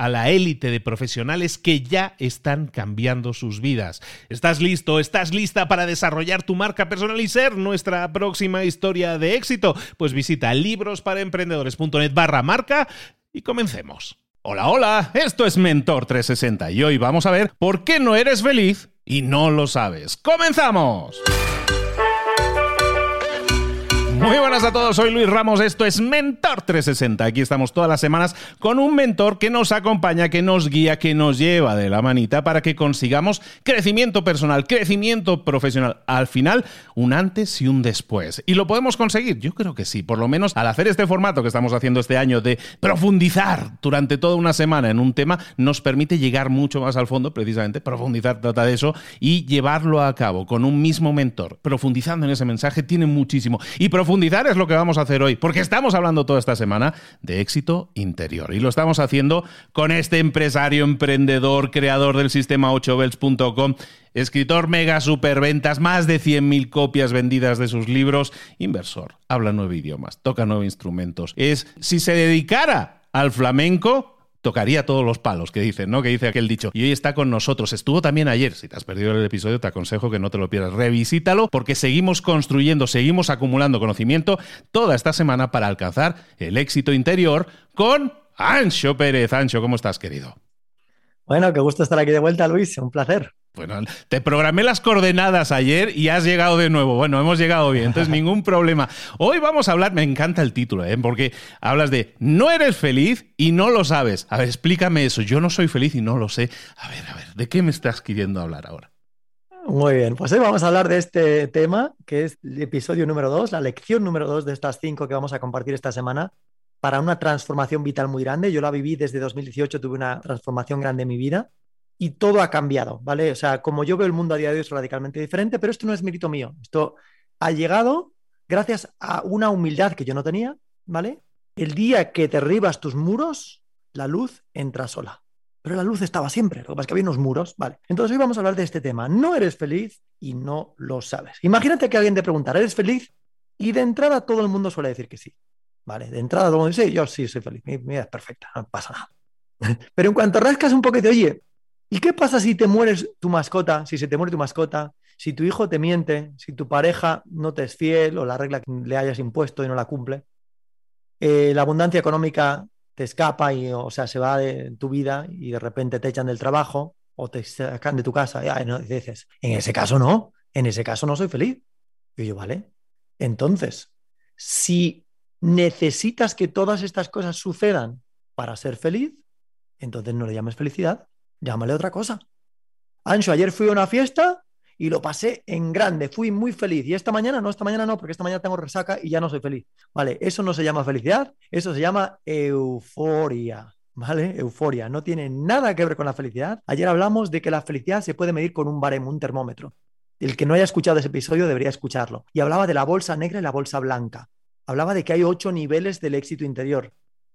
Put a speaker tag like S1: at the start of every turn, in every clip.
S1: a la élite de profesionales que ya están cambiando sus vidas. ¿Estás listo? ¿Estás lista para desarrollar tu marca personal y ser nuestra próxima historia de éxito? Pues visita librosparaemprendedores.net barra marca y comencemos. Hola, hola, esto es Mentor 360 y hoy vamos a ver por qué no eres feliz y no lo sabes. ¡Comenzamos! Muy buenas a todos, soy Luis Ramos, esto es Mentor 360. Aquí estamos todas las semanas con un mentor que nos acompaña, que nos guía, que nos lleva de la manita para que consigamos crecimiento personal, crecimiento profesional. Al final, un antes y un después. ¿Y lo podemos conseguir? Yo creo que sí, por lo menos al hacer este formato que estamos haciendo este año de profundizar durante toda una semana en un tema, nos permite llegar mucho más al fondo, precisamente, profundizar trata de eso y llevarlo a cabo con un mismo mentor, profundizando en ese mensaje, tiene muchísimo. Y es lo que vamos a hacer hoy, porque estamos hablando toda esta semana de éxito interior. Y lo estamos haciendo con este empresario, emprendedor, creador del sistema 8belts.com, escritor mega superventas, más de 100.000 copias vendidas de sus libros, inversor, habla nueve idiomas, toca nueve instrumentos. Es, si se dedicara al flamenco, tocaría todos los palos que dicen, ¿no? Que dice aquel dicho. Y hoy está con nosotros. Estuvo también ayer. Si te has perdido el episodio, te aconsejo que no te lo pierdas. Revisítalo porque seguimos construyendo, seguimos acumulando conocimiento toda esta semana para alcanzar el éxito interior con Ancho Pérez. Ancho, ¿cómo estás, querido?
S2: Bueno, qué gusto estar aquí de vuelta, Luis. Un placer.
S1: Bueno, te programé las coordenadas ayer y has llegado de nuevo. Bueno, hemos llegado bien, entonces ningún problema. Hoy vamos a hablar, me encanta el título, ¿eh? porque hablas de no eres feliz y no lo sabes. A ver, explícame eso. Yo no soy feliz y no lo sé. A ver, a ver, ¿de qué me estás queriendo hablar ahora?
S2: Muy bien, pues hoy vamos a hablar de este tema, que es el episodio número 2, la lección número 2 de estas cinco que vamos a compartir esta semana para una transformación vital muy grande. Yo la viví desde 2018, tuve una transformación grande en mi vida y todo ha cambiado, ¿vale? O sea, como yo veo el mundo a día de hoy es radicalmente diferente, pero esto no es mérito mío. Esto ha llegado gracias a una humildad que yo no tenía, ¿vale? El día que derribas tus muros, la luz entra sola. Pero la luz estaba siempre, lo que pasa es que había unos muros, ¿vale? Entonces hoy vamos a hablar de este tema. No eres feliz y no lo sabes. Imagínate que alguien te preguntara, ¿eres feliz? Y de entrada todo el mundo suele decir que sí, ¿vale? De entrada todo el mundo dice, yo sí soy feliz, mi vida es perfecta, no pasa nada. Pero en cuanto rascas un poquito, oye, ¿Y qué pasa si te mueres tu mascota, si se te muere tu mascota, si tu hijo te miente, si tu pareja no te es fiel o la regla que le hayas impuesto y no la cumple? Eh, la abundancia económica te escapa y, o sea, se va de tu vida y de repente te echan del trabajo o te sacan de tu casa. Y, no, dices, en ese caso no, en ese caso no soy feliz. Y yo, vale. Entonces, si necesitas que todas estas cosas sucedan para ser feliz, entonces no le llames felicidad, llámale otra cosa. Ancho, ayer fui a una fiesta y lo pasé en grande, fui muy feliz. Y esta mañana, no, esta mañana no, porque esta mañana tengo resaca y ya no soy feliz. Vale, eso no se llama felicidad, eso se llama euforia. ¿Vale? Euforia. No tiene nada que ver con la felicidad. Ayer hablamos de que la felicidad se puede medir con un baremo, un termómetro. El que no haya escuchado ese episodio debería escucharlo. Y hablaba de la bolsa negra y la bolsa blanca. Hablaba de que hay ocho niveles del éxito interior.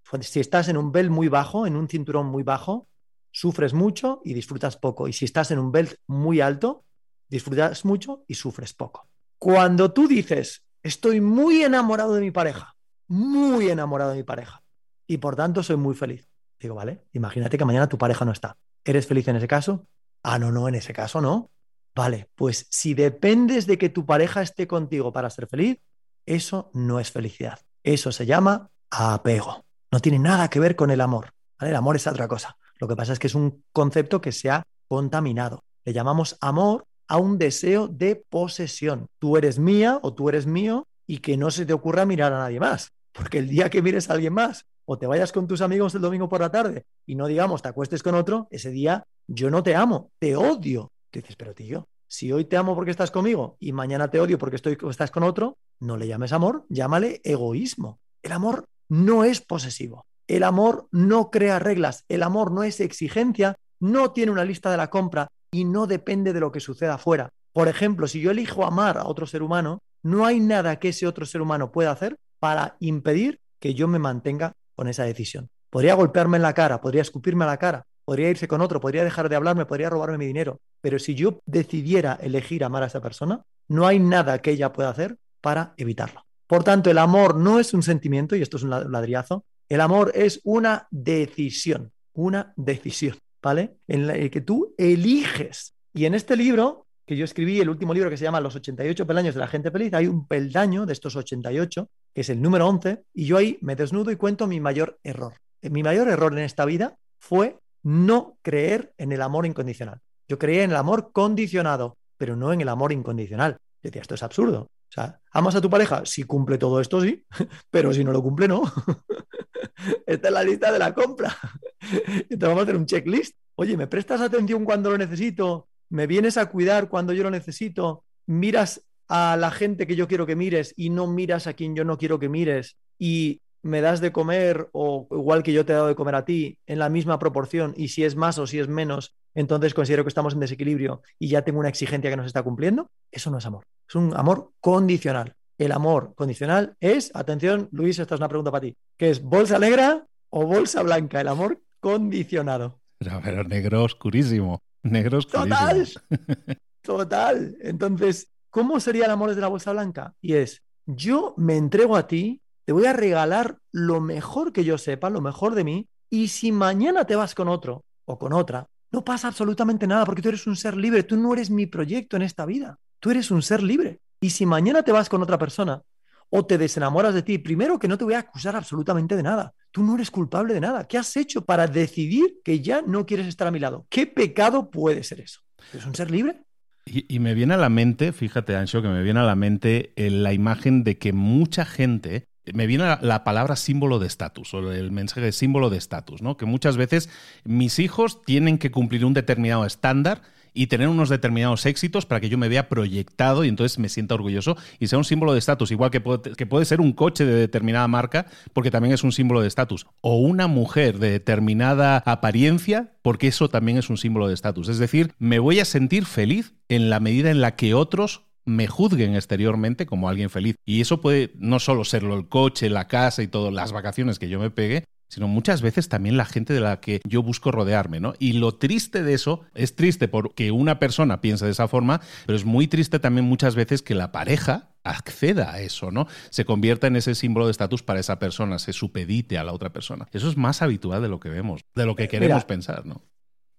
S2: Pues, si estás en un belt muy bajo, en un cinturón muy bajo, sufres mucho y disfrutas poco. Y si estás en un belt muy alto, disfrutas mucho y sufres poco. Cuando tú dices, estoy muy enamorado de mi pareja, muy enamorado de mi pareja, y por tanto soy muy feliz. Digo, vale, imagínate que mañana tu pareja no está. ¿Eres feliz en ese caso? Ah, no, no, en ese caso no. Vale, pues si dependes de que tu pareja esté contigo para ser feliz, eso no es felicidad. Eso se llama apego. No tiene nada que ver con el amor. El amor es otra cosa. Lo que pasa es que es un concepto que se ha contaminado. Le llamamos amor a un deseo de posesión. Tú eres mía o tú eres mío y que no se te ocurra mirar a nadie más. Porque el día que mires a alguien más o te vayas con tus amigos el domingo por la tarde y no digamos te acuestes con otro, ese día yo no te amo, te odio. Te dices, pero tío, si hoy te amo porque estás conmigo y mañana te odio porque estoy, estás con otro, no le llames amor, llámale egoísmo. El amor no es posesivo. El amor no crea reglas. El amor no es exigencia, no tiene una lista de la compra y no depende de lo que suceda afuera. Por ejemplo, si yo elijo amar a otro ser humano, no hay nada que ese otro ser humano pueda hacer para impedir que yo me mantenga con esa decisión. Podría golpearme en la cara, podría escupirme a la cara, podría irse con otro, podría dejar de hablarme, podría robarme mi dinero. Pero si yo decidiera elegir amar a esa persona, no hay nada que ella pueda hacer para evitarlo. Por tanto, el amor no es un sentimiento, y esto es un ladrillazo, el amor es una decisión, una decisión. ¿vale? En el que tú eliges. Y en este libro, que yo escribí, el último libro que se llama Los 88 peldaños de la gente feliz, hay un peldaño de estos 88, que es el número 11, y yo ahí me desnudo y cuento mi mayor error. Eh, mi mayor error en esta vida fue no creer en el amor incondicional. Yo creía en el amor condicionado, pero no en el amor incondicional. Yo decía, esto es absurdo. O sea, ¿amas a tu pareja? Si cumple todo esto, sí, pero si no lo cumple, no. Esta es la lista de la compra. Entonces vamos a hacer un checklist. Oye, ¿me prestas atención cuando lo necesito? ¿Me vienes a cuidar cuando yo lo necesito? ¿Miras a la gente que yo quiero que mires y no miras a quien yo no quiero que mires? Y me das de comer o igual que yo te he dado de comer a ti en la misma proporción y si es más o si es menos, entonces considero que estamos en desequilibrio y ya tengo una exigencia que no se está cumpliendo, eso no es amor, es un amor condicional. El amor condicional es, atención, Luis, esta es una pregunta para ti, ¿qué es bolsa negra o bolsa blanca? El amor condicionado.
S1: Pero, negro oscurísimo, negro
S2: oscurísimo. Total, total. Entonces, ¿cómo sería el amor desde la bolsa blanca? Y es, yo me entrego a ti, te voy a regalar lo mejor que yo sepa, lo mejor de mí, y si mañana te vas con otro o con otra, no pasa absolutamente nada porque tú eres un ser libre, tú no eres mi proyecto en esta vida, tú eres un ser libre. Y si mañana te vas con otra persona o te desenamoras de ti, primero que no te voy a acusar absolutamente de nada. Tú no eres culpable de nada. ¿Qué has hecho para decidir que ya no quieres estar a mi lado? ¿Qué pecado puede ser eso? ¿Es un ser libre?
S1: Y, me viene a la mente, fíjate, Ancho, que me viene a la mente eh, la imagen de que mucha gente me viene la, la palabra símbolo de estatus o el mensaje de símbolo de estatus, ¿no? Que muchas veces mis hijos tienen que cumplir un determinado estándar y tener unos determinados éxitos para que yo me vea proyectado y entonces me sienta orgulloso y sea un símbolo de estatus, igual que puede, que puede ser un coche de determinada marca, porque también es un símbolo de estatus, o una mujer de determinada apariencia, porque eso también es un símbolo de estatus. Es decir, me voy a sentir feliz en la medida en la que otros me juzguen exteriormente como alguien feliz. Y eso puede no solo serlo el coche, la casa y todas las vacaciones que yo me pegue, sino muchas veces también la gente de la que yo busco rodearme, ¿no? Y lo triste de eso es triste porque una persona piensa de esa forma, pero es muy triste también muchas veces que la pareja acceda a eso, ¿no? Se convierta en ese símbolo de estatus para esa persona, se supedite a la otra persona. Eso es más habitual de lo que vemos, de lo que queremos pensar, ¿no?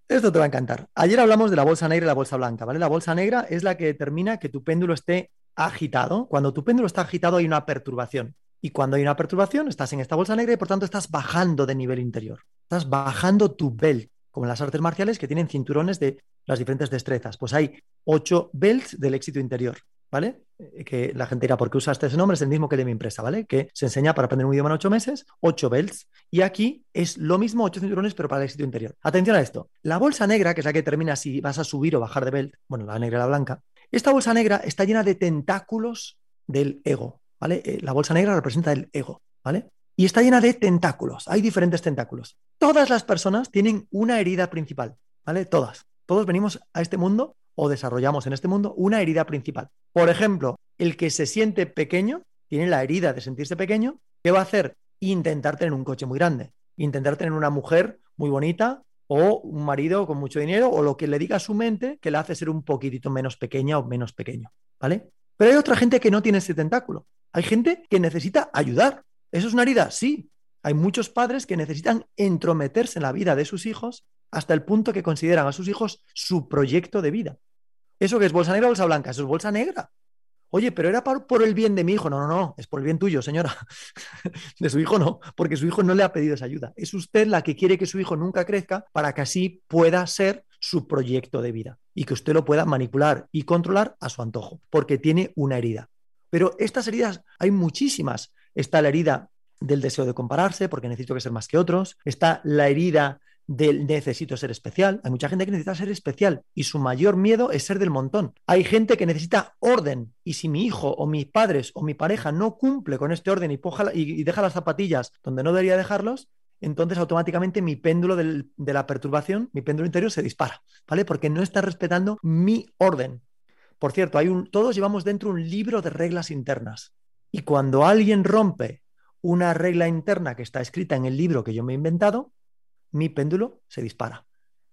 S2: Esto te va a encantar. Ayer hablamos de la bolsa negra y la bolsa blanca, ¿vale? La bolsa negra es la que determina que tu péndulo esté agitado. Cuando tu péndulo está agitado hay una perturbación. Y cuando hay una perturbación, estás en esta bolsa negra y por tanto estás bajando de nivel interior. Estás bajando tu belt, como en las artes marciales que tienen cinturones de las diferentes destrezas. Pues hay ocho belts del éxito interior, ¿vale? Eh, que la gente dirá, ¿por qué usaste ese nombre? Es el mismo que de mi empresa, ¿vale? Que se enseña para aprender un idioma en ocho meses, ocho belts. Y aquí es lo mismo, ocho cinturones, pero para el éxito interior. Atención a esto. La bolsa negra, que es la que determina si vas a subir o bajar de belt, bueno, la negra y la blanca, esta bolsa negra está llena de tentáculos del ego, ¿vale? Eh, la bolsa negra representa el ego, ¿vale? Y está llena de tentáculos. Hay diferentes tentáculos. Todas las personas tienen una herida principal, ¿vale? Todas. Todos venimos a este mundo o desarrollamos en este mundo una herida principal. Por ejemplo, el que se siente pequeño, tiene la herida de sentirse pequeño, ¿qué va a hacer? Intentar tener un coche muy grande, intentar tener una mujer muy bonita o un marido con mucho dinero o lo que le diga a su mente que le hace ser un poquitito menos pequeña o menos pequeño, ¿vale? Pero hay otra gente que no tiene ese tentáculo. Hay gente que necesita ayudar. ¿Eso es una herida? Sí. Hay muchos padres que necesitan entrometerse en la vida de sus hijos hasta el punto que consideran a sus hijos su proyecto de vida. ¿Eso que es bolsa negra o bolsa blanca? Eso es bolsa negra. Oye, pero era por, el bien de mi hijo. No, no, no, es por el bien tuyo, señora. de su hijo no, porque su hijo no le ha pedido esa ayuda. Es usted la que quiere que su hijo nunca crezca para que así pueda ser su proyecto de vida y que usted lo pueda manipular y controlar a su antojo, porque tiene una herida. Pero estas heridas hay muchísimas. Está la herida del deseo de compararse, porque necesito que ser más que otros. Está la herida del necesito ser especial. Hay mucha gente que necesita ser especial y su mayor miedo es ser del montón. Hay gente que necesita orden y si mi hijo o mis padres o mi pareja no cumple con este orden y, y deja las zapatillas donde no debería dejarlos, entonces automáticamente mi péndulo de la perturbación, mi péndulo interior se dispara, ¿vale? Porque no está respetando mi orden. Por cierto, hay un, todos llevamos dentro un libro de reglas internas y cuando alguien rompe una regla interna que está escrita en el libro que yo me he inventado, mi péndulo se dispara.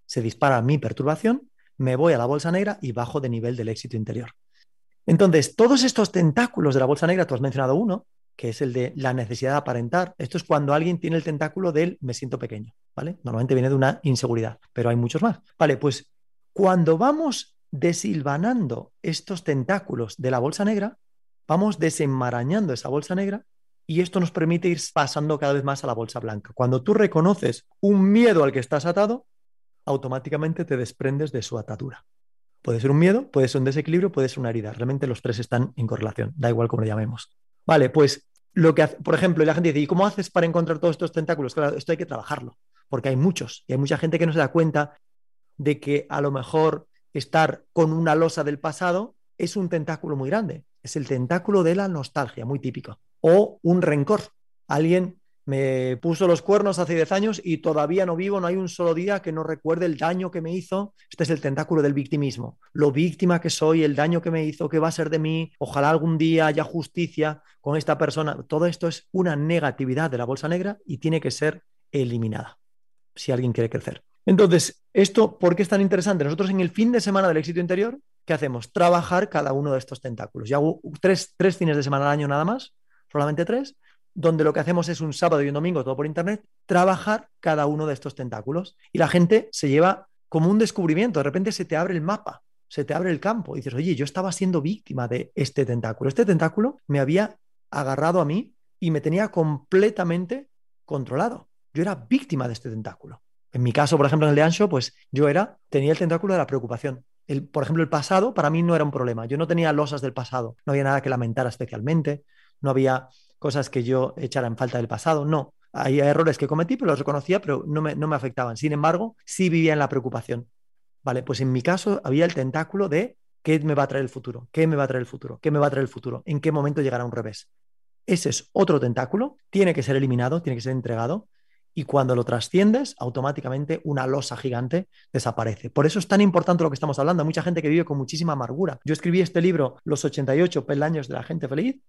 S2: Se dispara mi perturbación, me voy a la bolsa negra y bajo de nivel del éxito interior. Entonces, todos estos tentáculos de la bolsa negra, tú has mencionado uno, que es el de la necesidad de aparentar. Esto es cuando alguien tiene el tentáculo del me siento pequeño, ¿vale? Normalmente viene de una inseguridad, pero hay muchos más. Vale, pues cuando vamos desilvanando estos tentáculos de la bolsa negra, vamos desenmarañando esa bolsa negra y esto nos permite ir pasando cada vez más a la bolsa blanca. Cuando tú reconoces un miedo al que estás atado, automáticamente te desprendes de su atadura. Puede ser un miedo, puede ser un desequilibrio, puede ser una herida. Realmente los tres están en correlación, da igual cómo lo llamemos. Vale, pues lo que hace, por ejemplo, la gente dice, ¿y cómo haces para encontrar todos estos tentáculos? Claro, esto hay que trabajarlo, porque hay muchos y hay mucha gente que no se da cuenta de que a lo mejor estar con una losa del pasado es un tentáculo muy grande. Es el tentáculo de la nostalgia, muy típico o un rencor. Alguien me puso los cuernos hace 10 años y todavía no vivo, no hay un solo día que no recuerde el daño que me hizo. Este es el tentáculo del victimismo. Lo víctima que soy, el daño que me hizo, qué va a ser de mí, ojalá algún día haya justicia con esta persona. Todo esto es una negatividad de la bolsa negra y tiene que ser eliminada si alguien quiere crecer. Entonces, ¿esto por qué es tan interesante? Nosotros en el fin de semana del éxito interior, ¿qué hacemos? Trabajar cada uno de estos tentáculos. Yo hago tres, tres fines de semana al año nada más solamente tres, donde lo que hacemos es un sábado y un domingo, todo por internet, trabajar cada uno de estos tentáculos. Y la gente se lleva como un descubrimiento, de repente se te abre el mapa, se te abre el campo y dices, oye, yo estaba siendo víctima de este tentáculo. Este tentáculo me había agarrado a mí y me tenía completamente controlado. Yo era víctima de este tentáculo. En mi caso, por ejemplo, en el de Ancho, pues yo era, tenía el tentáculo de la preocupación. Por ejemplo, el pasado para mí no era un problema. Yo no tenía losas del pasado, no había nada que lamentar especialmente no había cosas que yo echara en falta del pasado, no. Hay errores que cometí, pero los reconocía, pero no me, no me afectaban. Sin embargo, sí vivía en la preocupación. Vale, pues en mi caso había el tentáculo de qué me va a traer el futuro, qué me va a traer el futuro, qué me va a traer el futuro, en qué momento llegará un revés. Ese es otro tentáculo, tiene que ser eliminado, tiene que ser entregado, y cuando lo trasciendes, automáticamente una losa gigante desaparece. Por eso es tan importante lo que estamos hablando. Hay mucha gente que vive con muchísima amargura. Yo escribí este libro, Los 88 peldaños de la gente feliz,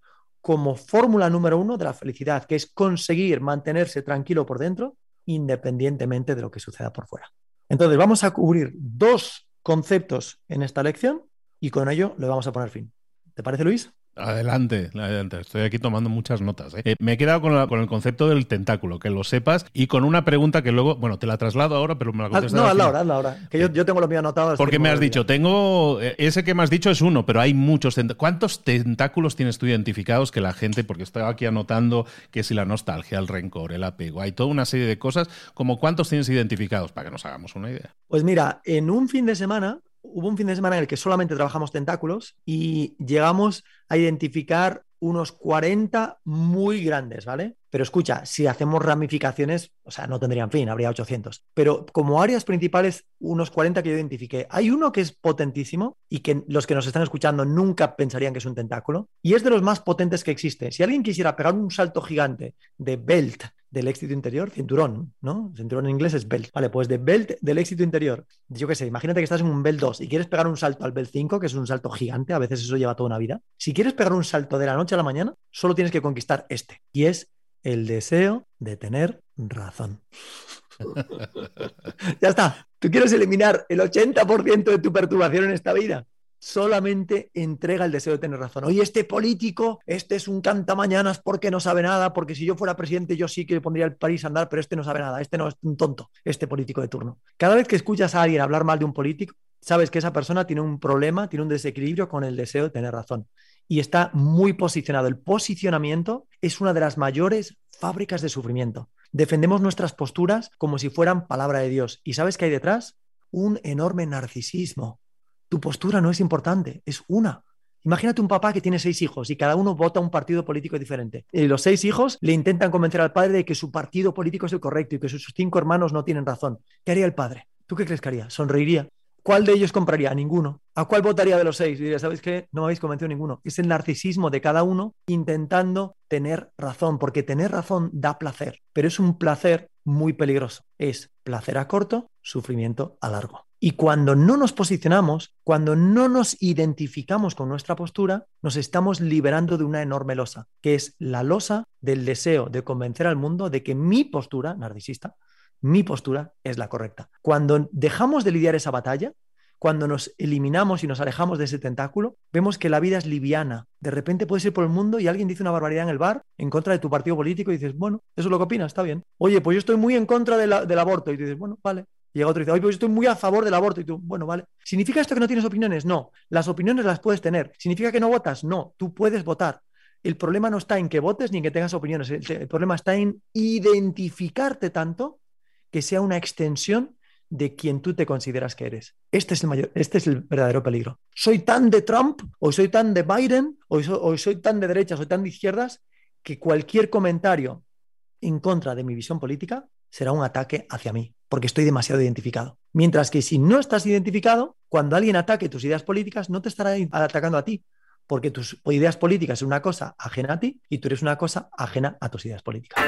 S2: como fórmula número uno de la felicidad, que es conseguir mantenerse tranquilo por dentro independientemente de lo que suceda por fuera. Entonces, vamos a cubrir dos conceptos en esta lección y con ello le vamos a poner fin. ¿Te parece, Luis?
S1: Adelante, adelante. Estoy aquí tomando muchas notas. ¿eh? Eh, me he quedado con, el concepto del tentáculo, que lo sepas, y con una pregunta que luego, bueno, te la traslado ahora, pero me la contestas.
S2: No, hazla ahora, hazla ahora. Que yo, tengo lo mío anotado.
S1: Porque me has dicho, tengo. Eh, ese que me has dicho es uno, pero hay muchos. ¿Cuántos tentáculos tienes tú identificados que la gente, porque estaba aquí anotando que si la nostalgia, el rencor, el apego, hay toda una serie de cosas, como cuántos tienes identificados, para que nos hagamos una idea?
S2: Pues mira, en un fin de semana hubo un fin de semana en el que solamente trabajamos tentáculos y llegamos a identificar unos 40 muy grandes, ¿vale? Pero escucha, si hacemos ramificaciones, o sea, no tendrían fin, habría 800. Pero como áreas principales, unos 40 que yo identifiqué. Hay uno que es potentísimo y que los que nos están escuchando nunca pensarían que es un tentáculo y es de los más potentes que existe. Si alguien quisiera pegar un salto gigante de belt, del éxito interior, cinturón, ¿no? Cinturón en inglés es belt. Vale, pues de belt del éxito interior. Yo qué sé, imagínate que estás en un belt 2 y quieres pegar un salto al belt 5, que es un salto gigante, a veces eso lleva toda una vida. Si quieres pegar un salto de la noche a la mañana, solo tienes que conquistar este, y es el deseo de tener razón. ya está. ¿Tú quieres eliminar el 80% de tu perturbación en esta vida? Solamente entrega el deseo de tener razón. Oye, este político, este es un cantamañanas porque no sabe nada, porque si yo fuera presidente yo sí que le pondría el país a andar, pero este no sabe nada, este no es un tonto, este político de turno. Cada vez que escuchas a alguien hablar mal de un político, sabes que esa persona tiene un problema, tiene un desequilibrio con el deseo de tener razón. Y está muy posicionado. El posicionamiento es una de las mayores fábricas de sufrimiento. Defendemos nuestras posturas como si fueran palabra de Dios. ¿Y sabes qué hay detrás? Un enorme narcisismo tu postura no es importante, es una. Imagínate un papá que tiene seis hijos y cada uno vota un partido político diferente. Y los seis hijos le intentan convencer al padre de que su partido político es el correcto y que sus cinco hermanos no tienen razón. ¿Qué haría el padre? ¿Tú qué crees que haría? ¿Sonreiría? ¿Cuál de ellos compraría? A ninguno. ¿A cuál votaría de los seis? Diría, ¿sabes qué? No me habéis convencido ninguno. Es el narcisismo de cada uno intentando tener razón, porque tener razón da placer, pero es un placer muy peligroso. Es placer a corto, sufrimiento a largo. Y cuando no nos posicionamos, cuando no nos identificamos con nuestra postura, nos estamos liberando de una enorme losa, que es la losa del deseo de convencer al mundo de que mi postura, narcisista, mi postura es la correcta. Cuando dejamos de lidiar esa batalla, cuando nos eliminamos y nos alejamos de ese tentáculo, vemos que la vida es liviana. De repente puedes ir por el mundo y alguien dice una barbaridad en el bar en contra de tu partido político y dices, bueno, eso es lo que opinas, está bien. Oye, pues yo estoy muy en contra del aborto y dices, bueno, vale, llega otro y dice, oye, pues estoy muy a favor del aborto. Y tú, bueno, vale. ¿Significa esto que no tienes opiniones? No. Las opiniones las puedes tener. ¿Significa que no votas? No. Tú puedes votar. El problema no está en que votes ni en que tengas opiniones. El, problema está en identificarte tanto que sea una extensión de quien tú te consideras que eres. Este es el mayor, este es el verdadero peligro. Soy tan de Trump, o soy tan de Biden, o o soy tan de derechas, o tan de izquierdas, que cualquier comentario en contra de mi visión política será un ataque hacia mí porque estoy demasiado identificado. Mientras que si no estás identificado, cuando alguien ataque tus ideas políticas, no te estará atacando a ti, porque tus ideas políticas son una cosa ajena a ti y tú eres una cosa ajena a tus ideas políticas.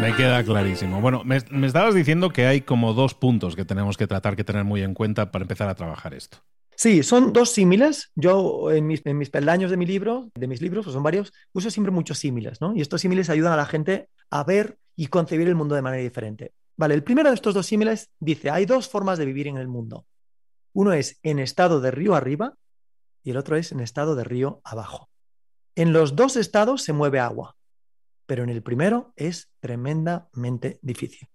S1: Me queda clarísimo. Bueno, me, me, estabas diciendo que hay como dos puntos que tenemos que tratar, que tener muy en cuenta para empezar a trabajar esto.
S2: Sí, son dos símiles. Yo en mis, peldaños de mi libro, de mis libros, pues son varios, uso siempre muchos símiles, ¿no? Y estos símiles ayudan a la gente a ver y concebir el mundo de manera diferente. Vale, el primero de estos dos símiles dice, hay dos formas de vivir en el mundo. Uno es en estado de río arriba y el otro es en estado de río abajo. En los dos estados se mueve agua, pero en el primero es tremendamente difícil.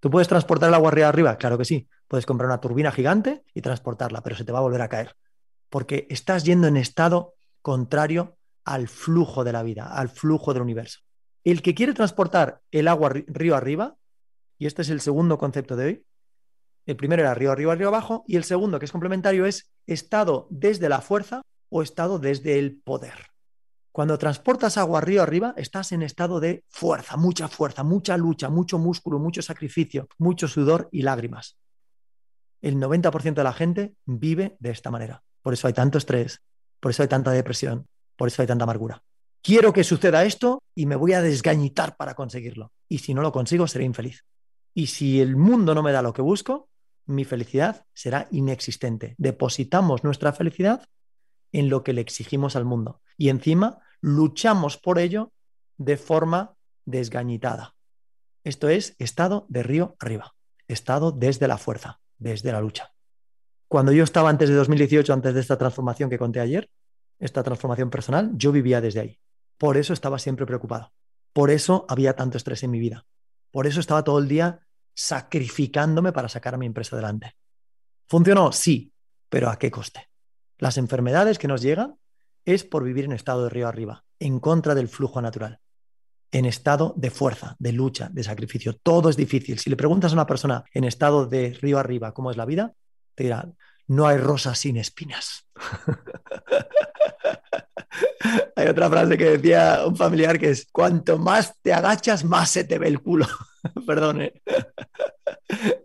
S2: ¿Tú puedes transportar el agua arriba? Claro que sí. Puedes comprar una turbina gigante y transportarla, pero se te va a volver a caer. Porque estás yendo en estado contrario al flujo de la vida, al flujo del universo. El que quiere transportar el agua río arriba, y este es el segundo concepto de hoy, el primero era río arriba, río abajo, y el segundo, que es complementario, es estado desde la fuerza o estado desde el poder. Cuando transportas agua río arriba, estás en estado de fuerza, mucha fuerza, mucha lucha, mucho músculo, mucho sacrificio, mucho sudor y lágrimas. El 90% de la gente vive de esta manera. Por eso hay tanto estrés, por eso hay tanta depresión, por eso hay tanta amargura. Quiero que suceda esto y me voy a desgañitar para conseguirlo. Y si no lo consigo, seré infeliz. Y si el mundo no me da lo que busco, mi felicidad será inexistente. Depositamos nuestra felicidad en lo que le exigimos al mundo. Y encima luchamos por ello de forma desgañitada. Esto es estado de río arriba, estado desde la fuerza, desde la lucha. Cuando yo estaba antes de 2018, antes de esta transformación que conté ayer, esta transformación personal, yo vivía desde ahí. Por eso estaba siempre preocupado. Por eso había tanto estrés en mi vida. Por eso estaba todo el día sacrificándome para sacar a mi empresa adelante. ¿Funcionó? Sí, pero ¿a qué coste? Las enfermedades que nos llegan es por vivir en estado de río arriba, en contra del flujo natural, en estado de fuerza, de lucha, de sacrificio. Todo es difícil. Si le preguntas a una persona en estado de río arriba cómo es la vida, te dirá, no hay rosas sin espinas. hay otra frase que decía un familiar que es, cuanto más te agachas, más se te ve el culo. Perdón.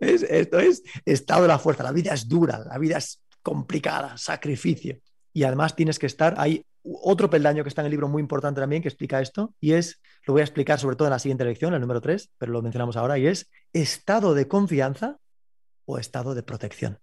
S2: esto es estado de la fuerza. La vida es dura, la vida es complicada, sacrificio y además tienes que estar ahí otro peldaño que está en el libro muy importante también que explica esto, y es, lo voy a explicar sobre todo en la siguiente lección, el número 3, pero lo mencionamos ahora, y es estado de confianza o estado de protección.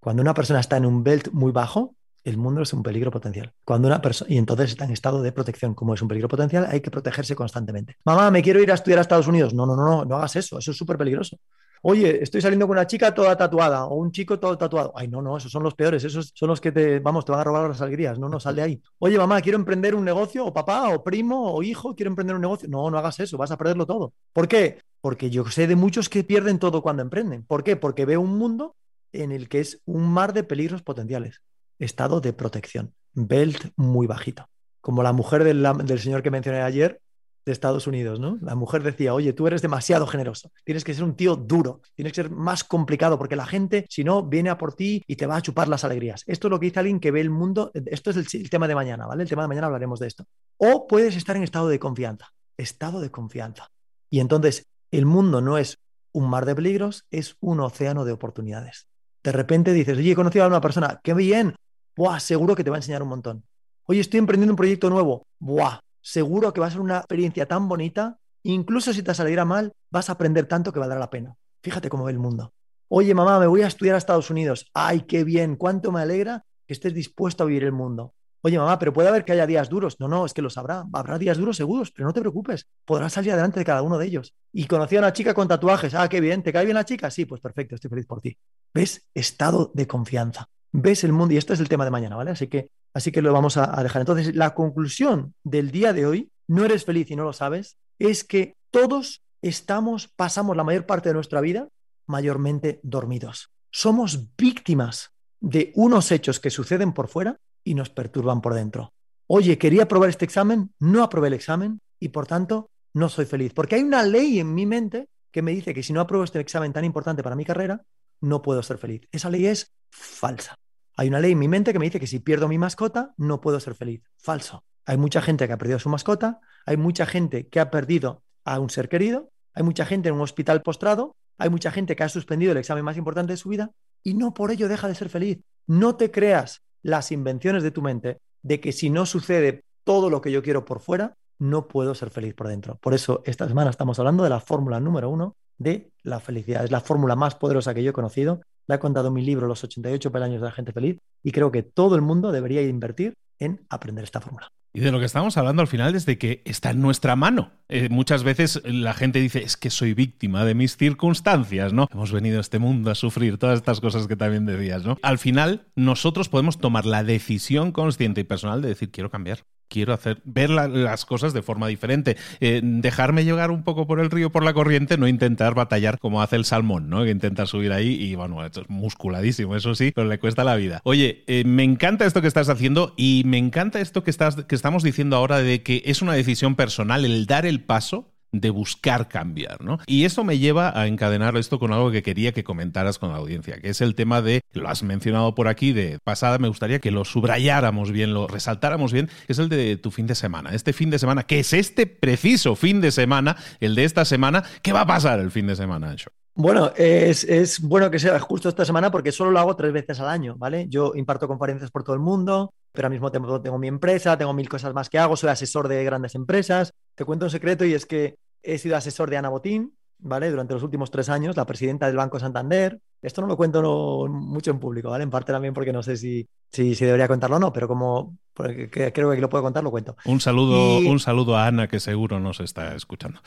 S2: Cuando una persona está en un belt muy bajo, el mundo es un peligro potencial. Cuando una persona, y entonces está en estado de protección, como es un peligro potencial, hay que protegerse constantemente. Mamá, me quiero ir a estudiar a Estados Unidos. No, no, no, no, hagas eso, eso es súper peligroso. Oye, estoy saliendo con una chica toda tatuada o un chico todo tatuado. Ay, no, no, esos son los peores, esos son los que te, vamos, te van a robar las alegrías. No, no, sal de ahí. Oye, mamá, quiero emprender un negocio, o papá, o primo, o hijo, quiero emprender un negocio. No, no hagas eso, vas a perderlo todo. ¿Por qué? Porque yo sé de muchos que pierden todo cuando emprenden. ¿Por qué? Porque veo un mundo en el que es un mar de peligros potenciales. Estado de protección. Belt muy bajito. Como la mujer del, señor que mencioné ayer, de Estados Unidos, ¿no? La mujer decía, oye, tú eres demasiado generoso, tienes que ser un tío duro, tienes que ser más complicado, porque la gente, si no, viene a por ti y te va a chupar las alegrías. Esto es lo que dice alguien que ve el mundo, esto es el, tema de mañana, ¿vale? El tema de mañana hablaremos de esto. O puedes estar en estado de confianza, estado de confianza. Y entonces, el mundo no es un mar de peligros, es un océano de oportunidades. De repente dices, oye, he conocido a una persona, qué bien, Buah, seguro que te va a enseñar un montón. Oye, estoy emprendiendo un proyecto nuevo. Buah, seguro que va a ser una experiencia tan bonita. Incluso si te saliera mal, vas a aprender tanto que valdrá la pena. Fíjate cómo ve el mundo. Oye, mamá, me voy a estudiar a Estados Unidos. Ay, qué bien, cuánto me alegra que estés dispuesto a vivir el mundo. Oye, mamá, pero puede haber que haya días duros. No, no, es que los habrá. Habrá días duros seguros, pero no te preocupes. Podrás salir adelante de cada uno de ellos. Y conocí a una chica con tatuajes. Ah, qué bien. ¿Te cae bien la chica? Sí, pues perfecto, estoy feliz por ti. ¿Ves? Estado de confianza. Ves el mundo. Y este es el tema de mañana, ¿vale? Así que, así que lo vamos a, a dejar. Entonces, la conclusión del día de hoy no eres feliz y no lo sabes, es que todos estamos, pasamos la mayor parte de nuestra vida mayormente dormidos. Somos víctimas de unos hechos que suceden por fuera y nos perturban por dentro. Oye, quería aprobar este examen, no aprobé el examen y por tanto no soy feliz. Porque hay una ley en mi mente que me dice que si no apruebo este examen tan importante para mi carrera, no puedo ser feliz. Esa ley es falsa. Hay una ley en mi mente que me dice que si pierdo mi mascota, no puedo ser feliz. Falso. Hay mucha gente que ha perdido a su mascota, hay mucha gente que ha perdido a un ser querido, hay mucha gente en un hospital postrado, hay mucha gente que ha suspendido el examen más importante de su vida y no por ello deja de ser feliz. No te creas las invenciones de tu mente de que si no sucede todo lo que yo quiero por fuera, no puedo ser feliz por dentro. Por eso esta semana estamos hablando de la fórmula número uno de la felicidad. Es la fórmula más poderosa que yo he conocido. La he contado en mi libro Los 88 peldaños de la gente feliz y creo que todo el mundo debería invertir en aprender esta fórmula.
S1: Y de lo que estamos hablando al final es de que está en nuestra mano. Eh, muchas veces la gente dice, es que soy víctima de mis circunstancias, ¿no? Hemos venido a este mundo a sufrir todas estas cosas que también decías, ¿no? Al final, nosotros podemos tomar la decisión consciente y personal de decir, quiero cambiar quiero hacer, ver las cosas de forma diferente. Eh, dejarme llegar un poco por el río, por la corriente, no intentar batallar como hace el salmón, ¿no? Que intenta subir ahí y bueno, esto es musculadísimo, eso sí, pero le cuesta la vida. Oye, eh, me encanta esto que estás haciendo y me encanta esto que, estás, que estamos diciendo ahora de que es una decisión personal el dar el paso de buscar cambiar, ¿no? Y eso me lleva a encadenar esto con algo que quería que comentaras con la audiencia, que es el tema de, lo has mencionado por aquí de pasada, me gustaría que lo subrayáramos bien, lo resaltáramos bien, que es el de tu fin de semana. Este fin de semana, que es este preciso fin de semana, el de esta semana, ¿qué va a pasar el fin de semana, Ancho?
S2: Bueno, es, es, bueno que sea justo esta semana porque solo lo hago tres veces al año, ¿vale? Yo imparto conferencias por todo el mundo, pero al mismo tiempo tengo mi empresa, tengo mil cosas más que hago, soy asesor de grandes empresas. Te cuento un secreto y es que he sido asesor de Ana Botín, ¿vale? Durante los últimos tres años, la presidenta del Banco Santander. Esto no lo cuento mucho en público, ¿vale? En parte también porque no sé si, si, debería contarlo o no, pero como creo que lo puedo contar, lo cuento.
S1: Un saludo, un saludo a Ana, que seguro nos está escuchando.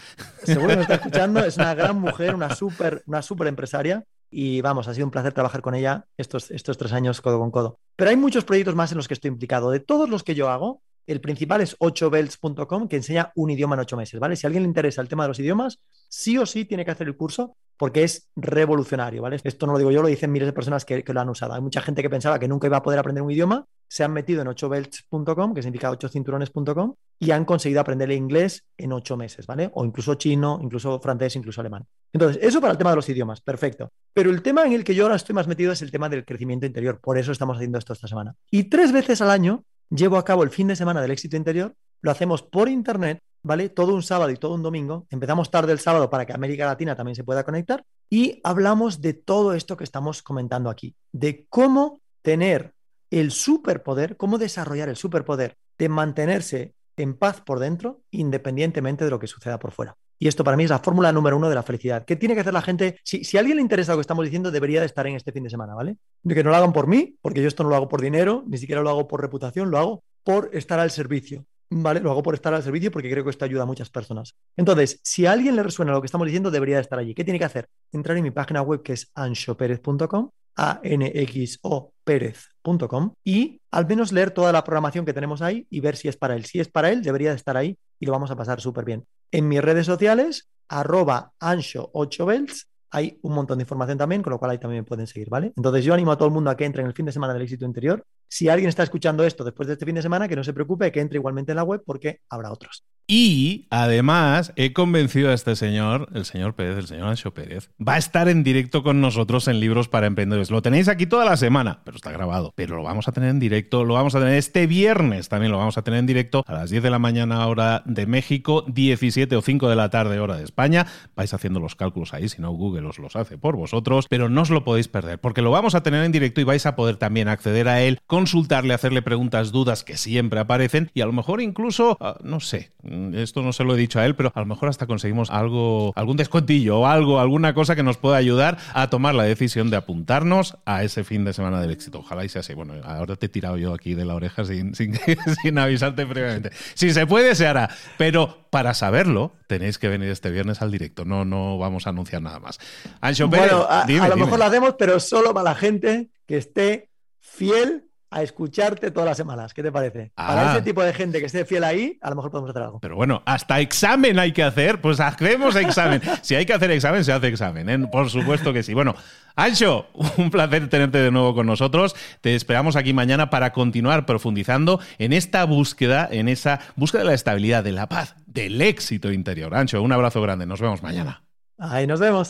S2: Seguro nos está escuchando, es una gran mujer, una súper una super empresaria. Y vamos, ha sido un placer trabajar con ella estos, estos tres años codo con codo. Pero hay muchos proyectos más en los que estoy implicado. De todos los que yo hago, el principal es 8belts.com, que enseña un idioma en ocho meses, ¿vale? Si a alguien le interesa el tema de los idiomas, sí o sí tiene que hacer el curso porque es revolucionario, ¿vale? Esto no lo digo yo, lo dicen miles de personas que, lo han usado. Hay mucha gente que pensaba que nunca iba a poder aprender un idioma, se han metido en 8belts.com, que significa 8cinturones.com, y han conseguido aprender el inglés en ocho meses, ¿vale? O incluso chino, incluso francés, incluso alemán. Entonces, eso para el tema de los idiomas, perfecto. Pero el tema en el que yo ahora estoy más metido es el tema del crecimiento interior, por eso estamos haciendo esto esta semana. Y tres veces al año llevo a cabo el fin de semana del éxito interior, lo hacemos por internet, ¿vale? Todo un sábado y todo un domingo. Empezamos tarde el sábado para que América Latina también se pueda conectar y hablamos de todo esto que estamos comentando aquí, de cómo tener el superpoder, cómo desarrollar el superpoder de mantenerse en paz por dentro, independientemente de lo que suceda por fuera. Y esto para mí es la fórmula número uno de la felicidad. ¿Qué tiene que hacer la gente? Si, si, a alguien le interesa lo que estamos diciendo, debería de estar en este fin de semana, ¿vale? De que no lo hagan por mí, porque yo esto no lo hago por dinero, ni siquiera lo hago por reputación, lo hago por estar al servicio. ¿Vale? Lo hago por estar al servicio porque creo que esto ayuda a muchas personas. Entonces, si a alguien le resuena lo que estamos diciendo, debería de estar allí. ¿Qué tiene que hacer? Entrar en mi página web que es anxoperez.com anxoperez.com y al menos leer toda la programación que tenemos ahí y ver si es para él. Si es para él, debería de estar ahí y lo vamos a pasar súper bien. En mis redes sociales, arroba ancho8belts, hay un montón de información también, con lo cual ahí también pueden seguir, ¿vale? Entonces yo animo a todo el mundo a que entre en el fin de semana del éxito interior. Si alguien está escuchando esto después de este fin de semana, que no se preocupe, que entre igualmente en la web porque habrá otros.
S1: Y además he convencido a este señor, el señor Pérez, el señor Ancho Pérez, va a estar en directo con nosotros en Libros para Emprendedores. Lo tenéis aquí toda la semana, pero está grabado. Pero lo vamos a tener en directo, lo vamos a tener este viernes también, lo vamos a tener en directo a las 10 de la mañana hora de México, 17 o 5 de la tarde hora de España. Vais haciendo los cálculos ahí, si no Google os los hace por vosotros, pero no os lo podéis perder, porque lo vamos a tener en directo y vais a poder también acceder a él, consultarle, hacerle preguntas, dudas que siempre aparecen y a lo mejor incluso, ah, no sé, esto no se lo he dicho a él, pero a lo mejor hasta conseguimos algo, algún descontillo o algo, alguna cosa que nos pueda ayudar a tomar la decisión de apuntarnos a ese fin de semana del éxito. Ojalá y sea así. Bueno, ahora te he tirado yo aquí de la oreja sin, sin, sin avisarte previamente. Si se puede, se hará. Pero para saberlo, tenéis que venir este viernes al directo. No, no vamos a anunciar nada más.
S2: Ancho bueno, a, lo mejor lo hacemos, pero solo para la gente que esté fiel a escucharte todas las semanas. ¿Qué te parece? Para ah. ese tipo de gente que esté fiel ahí, a lo mejor podemos hacer algo.
S1: Pero bueno, hasta examen hay que hacer, pues hacemos examen. si hay que hacer examen, se hace examen. ¿eh? Por supuesto que sí. Bueno, Ancho, un placer tenerte de nuevo con nosotros. Te esperamos aquí mañana para continuar profundizando en esta búsqueda, en esa búsqueda de la estabilidad, de la paz, del éxito interior. Ancho, un abrazo grande. Nos vemos mañana.
S2: Ahí nos vemos.